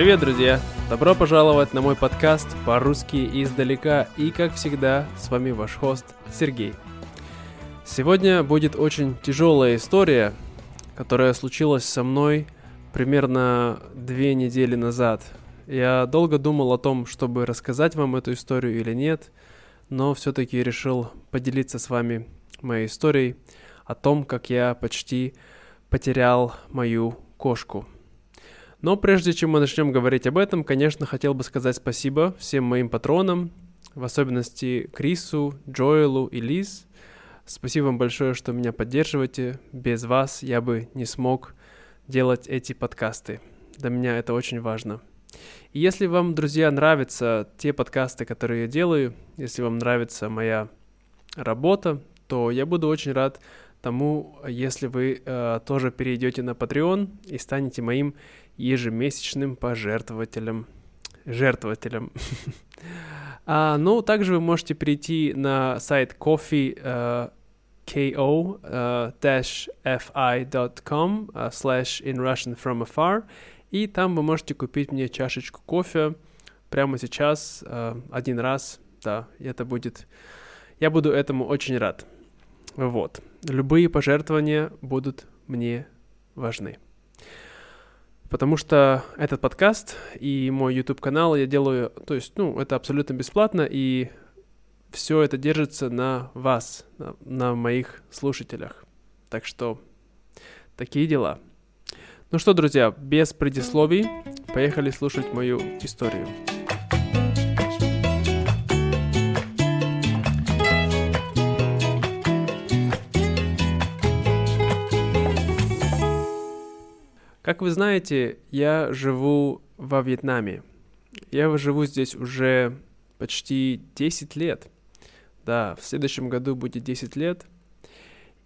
Привет, друзья! Добро пожаловать на мой подкаст по-русски издалека. И, как всегда, с вами ваш хост Сергей. Сегодня будет очень тяжелая история, которая случилась со мной примерно две недели назад. Я долго думал о том, чтобы рассказать вам эту историю или нет, но все-таки решил поделиться с вами моей историей о том, как я почти потерял мою кошку – но прежде чем мы начнем говорить об этом, конечно, хотел бы сказать спасибо всем моим патронам, в особенности Крису, Джоэлу и Лиз. Спасибо вам большое, что меня поддерживаете. Без вас я бы не смог делать эти подкасты. Для меня это очень важно. И если вам, друзья, нравятся те подкасты, которые я делаю, если вам нравится моя работа, то я буду очень рад тому, если вы э, тоже перейдете на Patreon и станете моим ежемесячным пожертвователем. Жертвователем. а, ну, также вы можете перейти на сайт coffee ko-fi.com uh, slash in Russian from afar, и там вы можете купить мне чашечку кофе прямо сейчас, один раз, да, это будет... Я буду этому очень рад. Вот. Любые пожертвования будут мне важны. Потому что этот подкаст и мой YouTube канал я делаю, то есть, ну, это абсолютно бесплатно, и все это держится на вас, на, на моих слушателях. Так что такие дела. Ну что, друзья, без предисловий, поехали слушать мою историю. Как вы знаете, я живу во Вьетнаме. Я живу здесь уже почти 10 лет. Да, в следующем году будет 10 лет.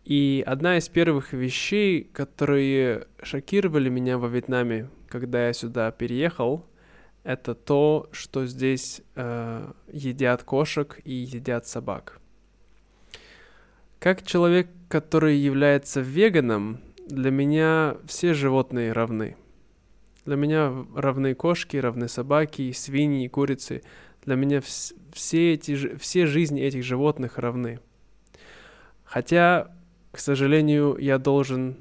И одна из первых вещей, которые шокировали меня во Вьетнаме, когда я сюда переехал, это то, что здесь э, едят кошек и едят собак. Как человек, который является веганом, для меня все животные равны. Для меня равны кошки, равны собаки, свиньи, курицы. Для меня вс- все, эти, все жизни этих животных равны. Хотя, к сожалению, я должен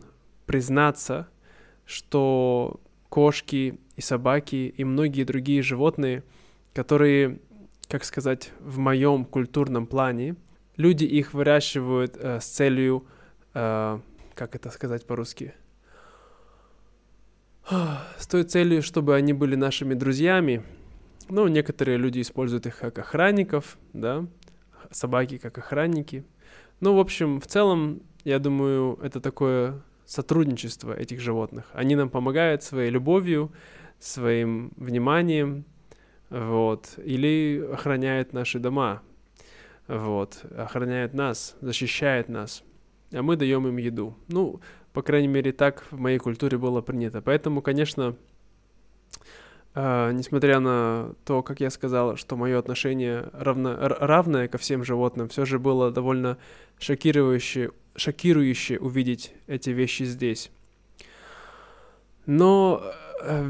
признаться, что кошки и собаки и многие другие животные, которые, как сказать, в моем культурном плане, люди их выращивают э, с целью э, как это сказать по-русски, с той целью, чтобы они были нашими друзьями. Ну, некоторые люди используют их как охранников, да, собаки как охранники. Ну, в общем, в целом, я думаю, это такое сотрудничество этих животных. Они нам помогают своей любовью, своим вниманием, вот, или охраняют наши дома, вот, охраняют нас, защищают нас а мы даем им еду. Ну, по крайней мере, так в моей культуре было принято. Поэтому, конечно, э, несмотря на то, как я сказал, что мое отношение равно, равное ко всем животным, все же было довольно шокирующе, шокирующе увидеть эти вещи здесь. Но э,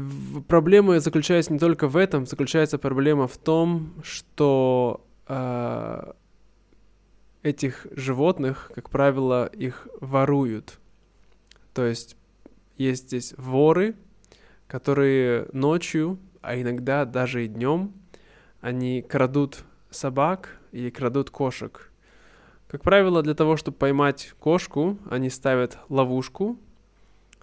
проблема заключается не только в этом, заключается проблема в том, что э, этих животных, как правило, их воруют. То есть есть здесь воры, которые ночью, а иногда даже и днем, они крадут собак и крадут кошек. Как правило, для того, чтобы поймать кошку, они ставят ловушку,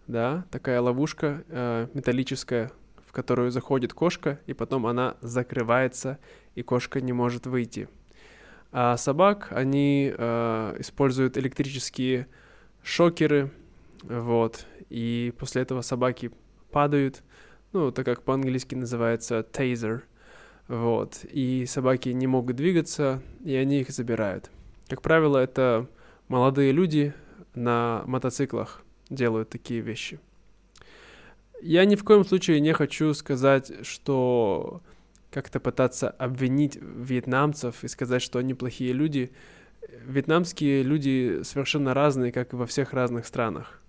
да, такая ловушка э, металлическая, в которую заходит кошка, и потом она закрывается, и кошка не может выйти. А собак они э, используют электрические шокеры, вот, и после этого собаки падают, ну, это как по-английски называется taser, вот, и собаки не могут двигаться, и они их забирают. Как правило, это молодые люди на мотоциклах делают такие вещи. Я ни в коем случае не хочу сказать, что как-то пытаться обвинить вьетнамцев и сказать, что они плохие люди. Вьетнамские люди совершенно разные, как и во всех разных странах.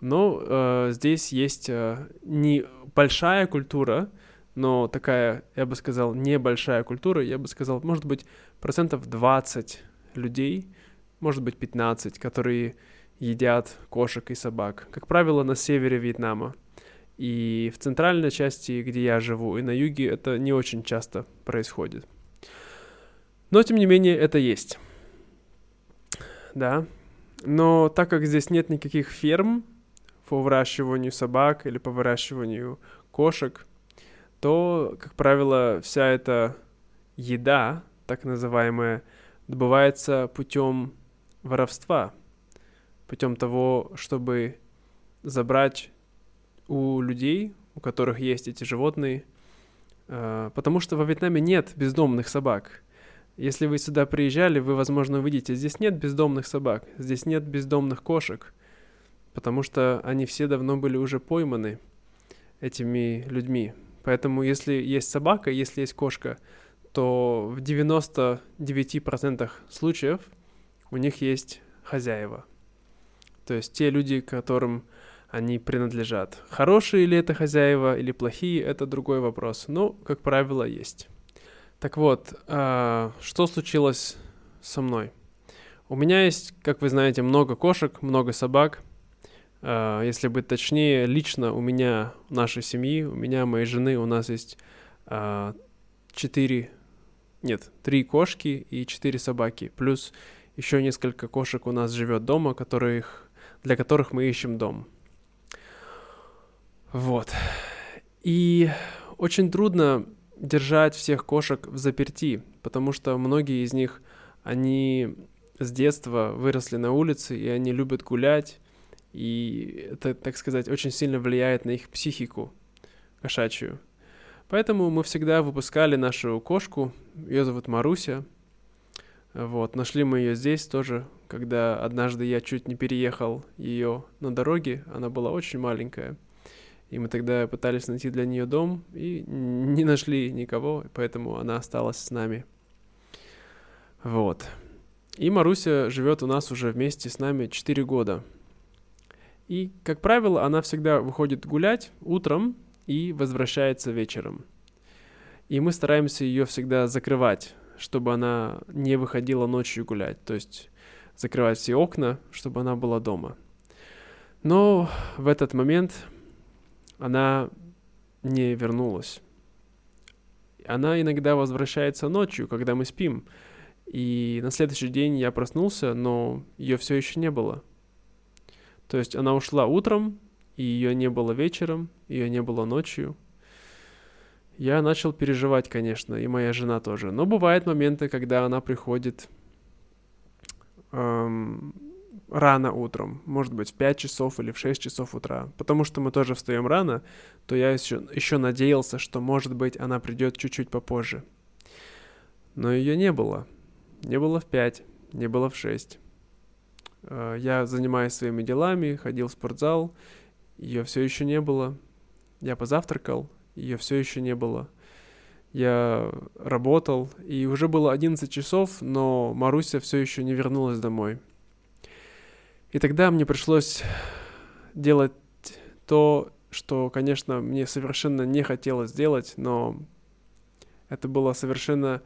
Но э, здесь есть э, не большая культура, но такая, я бы сказал, небольшая культура, я бы сказал, может быть, процентов 20 людей, может быть, 15, которые едят кошек и собак. Как правило, на севере Вьетнама. И в центральной части, где я живу, и на юге это не очень часто происходит. Но, тем не менее, это есть. Да. Но так как здесь нет никаких ферм по выращиванию собак или по выращиванию кошек, то, как правило, вся эта еда, так называемая, добывается путем воровства, путем того, чтобы забрать у людей, у которых есть эти животные, э, потому что во Вьетнаме нет бездомных собак. Если вы сюда приезжали, вы, возможно, увидите, здесь нет бездомных собак, здесь нет бездомных кошек, потому что они все давно были уже пойманы этими людьми. Поэтому если есть собака, если есть кошка, то в 99% случаев у них есть хозяева. То есть те люди, которым они принадлежат. Хорошие ли это хозяева или плохие, это другой вопрос. Но, как правило, есть. Так вот, э, что случилось со мной? У меня есть, как вы знаете, много кошек, много собак. Э, если быть точнее, лично у меня, нашей семьи, у меня, моей жены, у нас есть э, нет, три кошки и четыре собаки. Плюс еще несколько кошек у нас живет дома, которых, для которых мы ищем дом. Вот. И очень трудно держать всех кошек в заперти, потому что многие из них, они с детства выросли на улице, и они любят гулять, и это, так сказать, очень сильно влияет на их психику кошачью. Поэтому мы всегда выпускали нашу кошку, ее зовут Маруся. Вот, нашли мы ее здесь тоже, когда однажды я чуть не переехал ее на дороге, она была очень маленькая. И мы тогда пытались найти для нее дом и не нашли никого, поэтому она осталась с нами. Вот. И Маруся живет у нас уже вместе с нами 4 года. И, как правило, она всегда выходит гулять утром и возвращается вечером. И мы стараемся ее всегда закрывать, чтобы она не выходила ночью гулять. То есть закрывать все окна, чтобы она была дома. Но в этот момент она не вернулась. Она иногда возвращается ночью, когда мы спим. И на следующий день я проснулся, но ее все еще не было. То есть она ушла утром, и ее не было вечером, ее не было ночью. Я начал переживать, конечно, и моя жена тоже. Но бывают моменты, когда она приходит эм, рано утром, может быть, в 5 часов или в 6 часов утра. Потому что мы тоже встаем рано, то я еще, еще надеялся, что, может быть, она придет чуть-чуть попозже. Но ее не было. Не было в 5, не было в 6. Э, я занимаюсь своими делами, ходил в спортзал, ее все еще не было. Я позавтракал, ее все еще не было. Я работал, и уже было 11 часов, но Маруся все еще не вернулась домой. И тогда мне пришлось делать то, что, конечно, мне совершенно не хотелось делать, но это было совершенно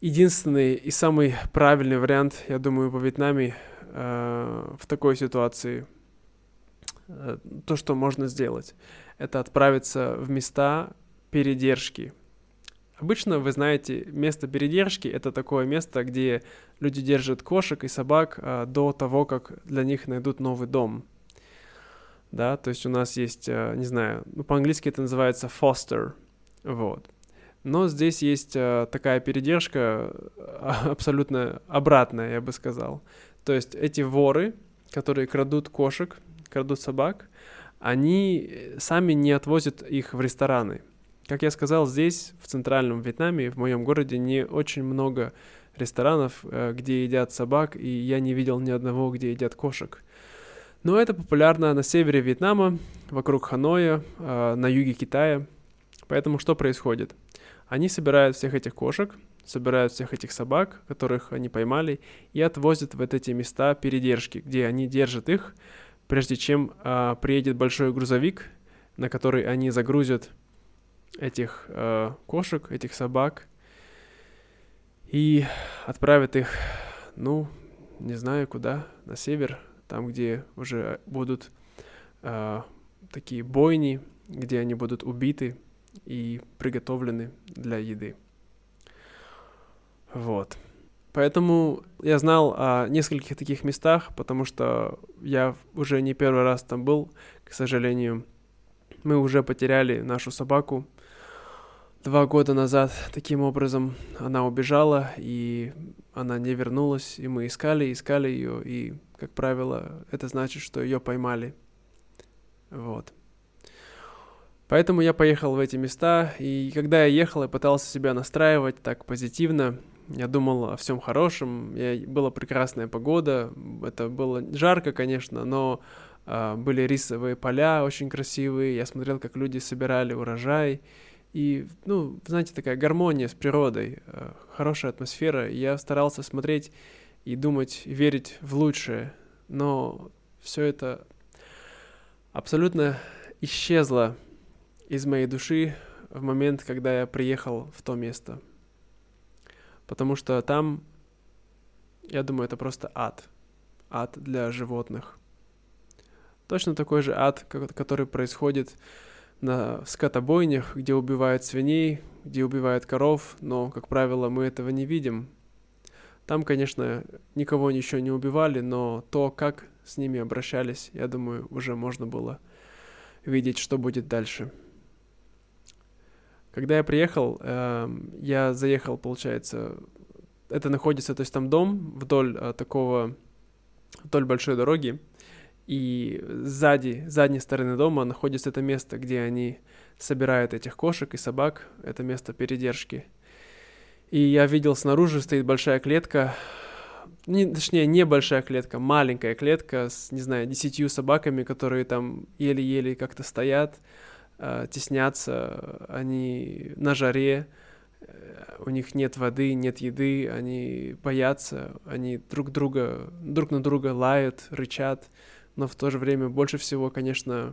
единственный и самый правильный вариант, я думаю, во Вьетнаме э, в такой ситуации. Э, то, что можно сделать, это отправиться в места передержки – Обычно, вы знаете, место передержки — это такое место, где люди держат кошек и собак а, до того, как для них найдут новый дом. Да, то есть у нас есть, а, не знаю, ну, по-английски это называется foster, вот. Но здесь есть а, такая передержка абсолютно обратная, я бы сказал. То есть эти воры, которые крадут кошек, крадут собак, они сами не отвозят их в рестораны — как я сказал, здесь, в центральном Вьетнаме, в моем городе, не очень много ресторанов, э, где едят собак, и я не видел ни одного, где едят кошек. Но это популярно на севере Вьетнама, вокруг Ханоя, э, на юге Китая. Поэтому что происходит? Они собирают всех этих кошек, собирают всех этих собак, которых они поймали, и отвозят в эти места передержки, где они держат их, прежде чем э, приедет большой грузовик, на который они загрузят этих э, кошек, этих собак и отправят их, ну, не знаю куда, на север, там, где уже будут э, такие бойни, где они будут убиты и приготовлены для еды. Вот. Поэтому я знал о нескольких таких местах, потому что я уже не первый раз там был, к сожалению. Мы уже потеряли нашу собаку два года назад. Таким образом, она убежала, и она не вернулась, и мы искали, искали ее, и, как правило, это значит, что ее поймали. Вот. Поэтому я поехал в эти места, и когда я ехал, я пытался себя настраивать так позитивно. Я думал о всем хорошем, я, была прекрасная погода, это было жарко, конечно, но э, были рисовые поля очень красивые, я смотрел, как люди собирали урожай, и, ну, знаете, такая гармония с природой, э, хорошая атмосфера, и я старался смотреть и думать, верить в лучшее, но все это абсолютно исчезло из моей души в момент, когда я приехал в то место. Потому что там, я думаю, это просто ад. Ад для животных. Точно такой же ад, который происходит на скотобойнях, где убивают свиней, где убивают коров, но, как правило, мы этого не видим. Там, конечно, никого еще не убивали, но то, как с ними обращались, я думаю, уже можно было видеть, что будет дальше. Когда я приехал, э, я заехал, получается, это находится, то есть там дом вдоль э, такого, вдоль большой дороги, и сзади, задней стороны дома находится это место, где они собирают этих кошек и собак, это место передержки. И я видел снаружи стоит большая клетка, не, точнее, не большая клетка, маленькая клетка с, не знаю, десятью собаками, которые там еле-еле как-то стоят, э, теснятся, они на жаре, э, у них нет воды, нет еды, они боятся, они друг друга, друг на друга лают, рычат, но в то же время больше всего, конечно,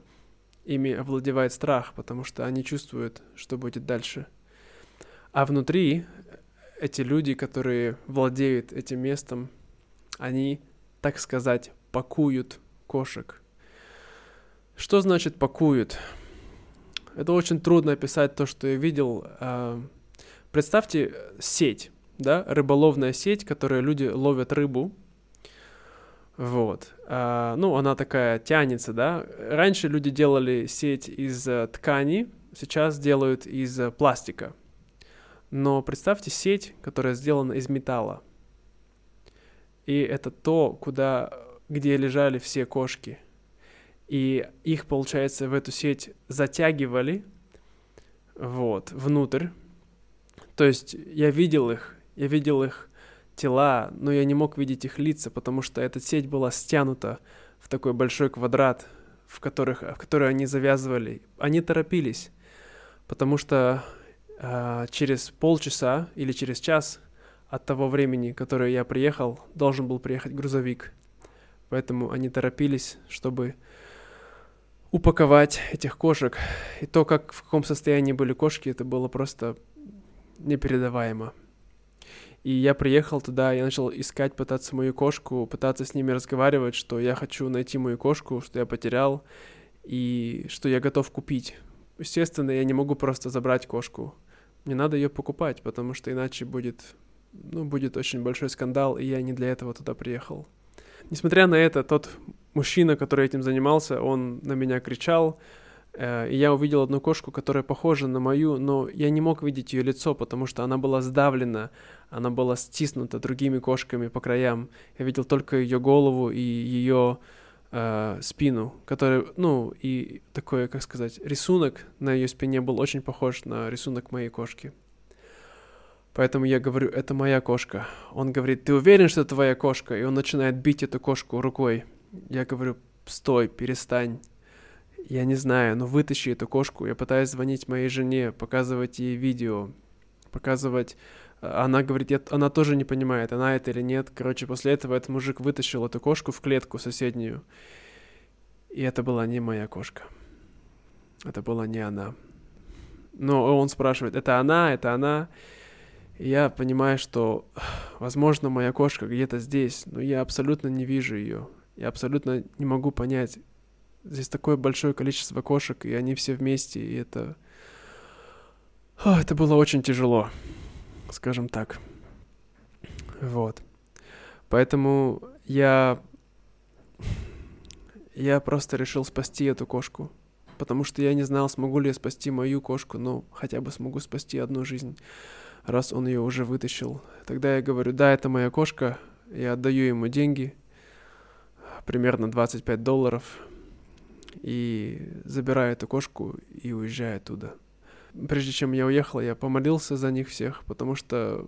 ими овладевает страх, потому что они чувствуют, что будет дальше. А внутри эти люди, которые владеют этим местом, они, так сказать, пакуют кошек. Что значит пакуют? Это очень трудно описать то, что я видел. А, представьте сеть, да, рыболовная сеть, которой люди ловят рыбу. Вот. А, ну, она такая тянется, да. Раньше люди делали сеть из э, ткани, сейчас делают из э, пластика. Но представьте сеть, которая сделана из металла. И это то, куда, где лежали все кошки и их, получается, в эту сеть затягивали, вот, внутрь. То есть я видел их, я видел их тела, но я не мог видеть их лица, потому что эта сеть была стянута в такой большой квадрат, в, которых, в который они завязывали. Они торопились, потому что э, через полчаса или через час от того времени, которое я приехал, должен был приехать грузовик. Поэтому они торопились, чтобы упаковать этих кошек. И то, как в каком состоянии были кошки, это было просто непередаваемо. И я приехал туда, я начал искать, пытаться мою кошку, пытаться с ними разговаривать, что я хочу найти мою кошку, что я потерял, и что я готов купить. Естественно, я не могу просто забрать кошку. Мне надо ее покупать, потому что иначе будет, ну, будет очень большой скандал, и я не для этого туда приехал. Несмотря на это, тот мужчина, который этим занимался, он на меня кричал, и я увидел одну кошку, которая похожа на мою, но я не мог видеть ее лицо, потому что она была сдавлена, она была стиснута другими кошками по краям. Я видел только ее голову и ее э, спину, который, ну, и такой, как сказать, рисунок на ее спине был очень похож на рисунок моей кошки. Поэтому я говорю, это моя кошка. Он говорит, ты уверен, что это твоя кошка? И он начинает бить эту кошку рукой. Я говорю, стой, перестань. Я не знаю, но вытащи эту кошку. Я пытаюсь звонить моей жене, показывать ей видео, показывать... Она говорит, я... она тоже не понимает, она это или нет. Короче, после этого этот мужик вытащил эту кошку в клетку соседнюю. И это была не моя кошка. Это была не она. Но он спрашивает, это она, это она. И я понимаю, что, возможно, моя кошка где-то здесь, но я абсолютно не вижу ее. Я абсолютно не могу понять. Здесь такое большое количество кошек, и они все вместе, и это... О, это было очень тяжело, скажем так. Вот. Поэтому я... Я просто решил спасти эту кошку. Потому что я не знал, смогу ли я спасти мою кошку, но хотя бы смогу спасти одну жизнь раз он ее уже вытащил. Тогда я говорю, да, это моя кошка, я отдаю ему деньги, примерно 25 долларов, и забираю эту кошку и уезжаю оттуда. Прежде чем я уехал, я помолился за них всех, потому что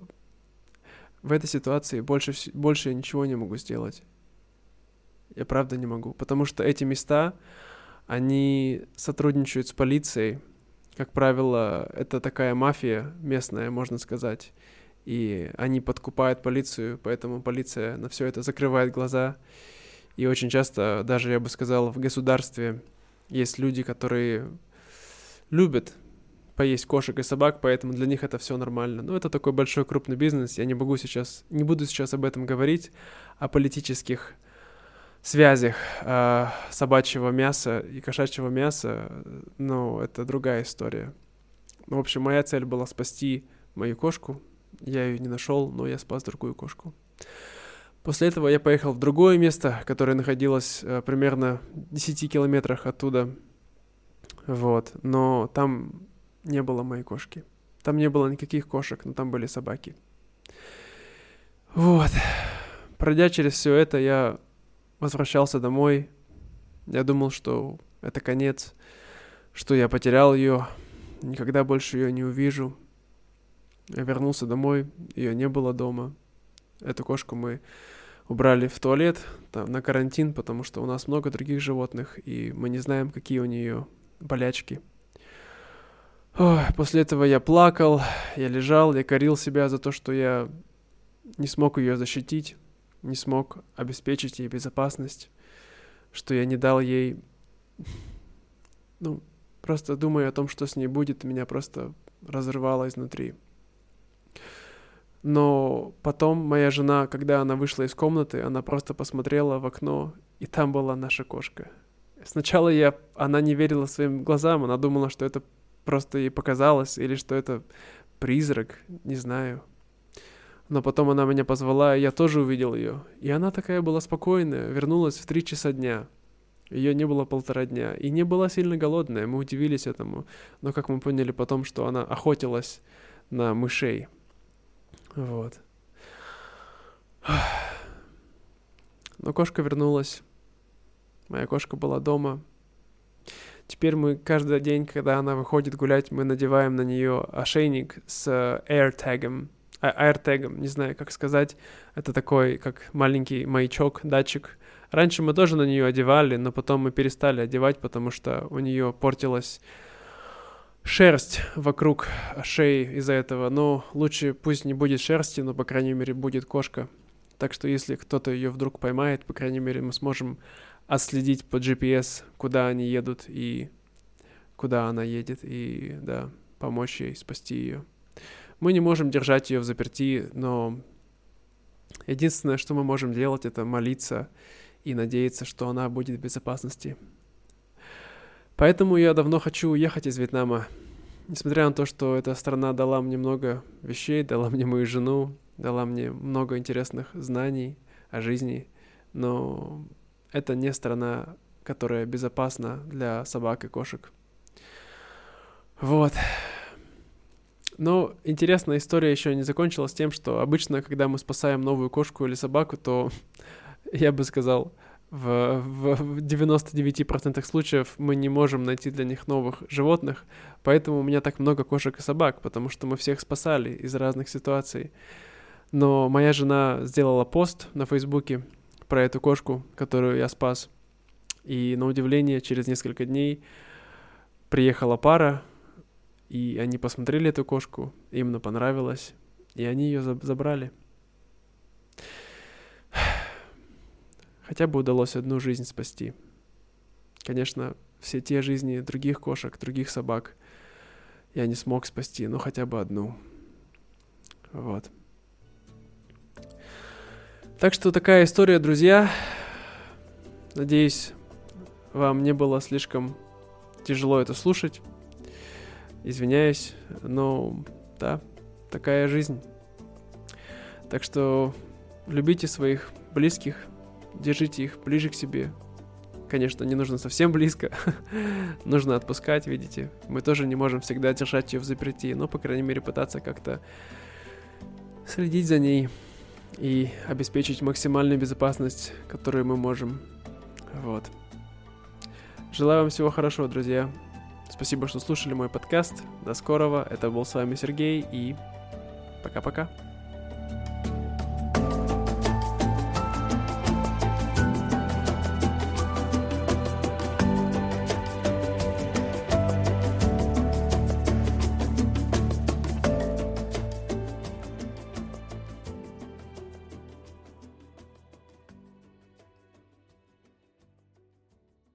в этой ситуации больше, больше я ничего не могу сделать. Я правда не могу, потому что эти места, они сотрудничают с полицией, как правило, это такая мафия местная, можно сказать. И они подкупают полицию, поэтому полиция на все это закрывает глаза. И очень часто, даже я бы сказал, в государстве есть люди, которые любят поесть кошек и собак, поэтому для них это все нормально. Но это такой большой крупный бизнес. Я не могу сейчас, не буду сейчас об этом говорить, о политических связях э, собачьего мяса и кошачьего мяса, ну, это другая история. В общем, моя цель была спасти мою кошку. Я ее не нашел, но я спас другую кошку. После этого я поехал в другое место, которое находилось э, примерно в 10 километрах оттуда. Вот. Но там не было моей кошки. Там не было никаких кошек, но там были собаки. Вот. Пройдя через все это, я возвращался домой, я думал, что это конец, что я потерял ее, никогда больше ее не увижу. Я вернулся домой, ее не было дома. Эту кошку мы убрали в туалет там, на карантин, потому что у нас много других животных, и мы не знаем, какие у нее болячки. Ой, после этого я плакал, я лежал, я корил себя за то, что я не смог ее защитить не смог обеспечить ей безопасность, что я не дал ей... Ну, просто думая о том, что с ней будет, меня просто разрывало изнутри. Но потом моя жена, когда она вышла из комнаты, она просто посмотрела в окно, и там была наша кошка. Сначала я, она не верила своим глазам, она думала, что это просто ей показалось, или что это призрак, не знаю. Но потом она меня позвала, и я тоже увидел ее. И она такая была спокойная, вернулась в три часа дня. Ее не было полтора дня. И не была сильно голодная, мы удивились этому. Но как мы поняли потом, что она охотилась на мышей. Вот. Но кошка вернулась. Моя кошка была дома. Теперь мы каждый день, когда она выходит гулять, мы надеваем на нее ошейник с AirTag, AirTag, а, не знаю, как сказать. Это такой, как маленький маячок, датчик. Раньше мы тоже на нее одевали, но потом мы перестали одевать, потому что у нее портилась шерсть вокруг шеи из-за этого. Но лучше пусть не будет шерсти, но, по крайней мере, будет кошка. Так что если кто-то ее вдруг поймает, по крайней мере, мы сможем отследить по GPS, куда они едут и куда она едет, и, да, помочь ей спасти ее. Мы не можем держать ее в заперти, но единственное, что мы можем делать, это молиться и надеяться, что она будет в безопасности. Поэтому я давно хочу уехать из Вьетнама. Несмотря на то, что эта страна дала мне много вещей, дала мне мою жену, дала мне много интересных знаний о жизни, но это не страна, которая безопасна для собак и кошек. Вот. Но интересная история еще не закончилась тем, что обычно, когда мы спасаем новую кошку или собаку, то я бы сказал, в, в 99% случаев мы не можем найти для них новых животных, поэтому у меня так много кошек и собак, потому что мы всех спасали из разных ситуаций. Но моя жена сделала пост на Фейсбуке про эту кошку, которую я спас. И на удивление, через несколько дней приехала пара, и они посмотрели эту кошку, им она понравилась, и они ее забрали. Хотя бы удалось одну жизнь спасти. конечно, все те жизни других кошек, других собак я не смог спасти, но хотя бы одну. Вот. Так что такая история, друзья. Надеюсь, вам не было слишком тяжело это слушать. Извиняюсь, но да, такая жизнь. Так что любите своих близких, держите их ближе к себе. Конечно, не нужно совсем близко, нужно отпускать, видите. Мы тоже не можем всегда держать ее в заперти, но, по крайней мере, пытаться как-то следить за ней и обеспечить максимальную безопасность, которую мы можем. Вот. Желаю вам всего хорошего, друзья. Спасибо, что слушали мой подкаст. До скорого. Это был с вами Сергей и пока-пока.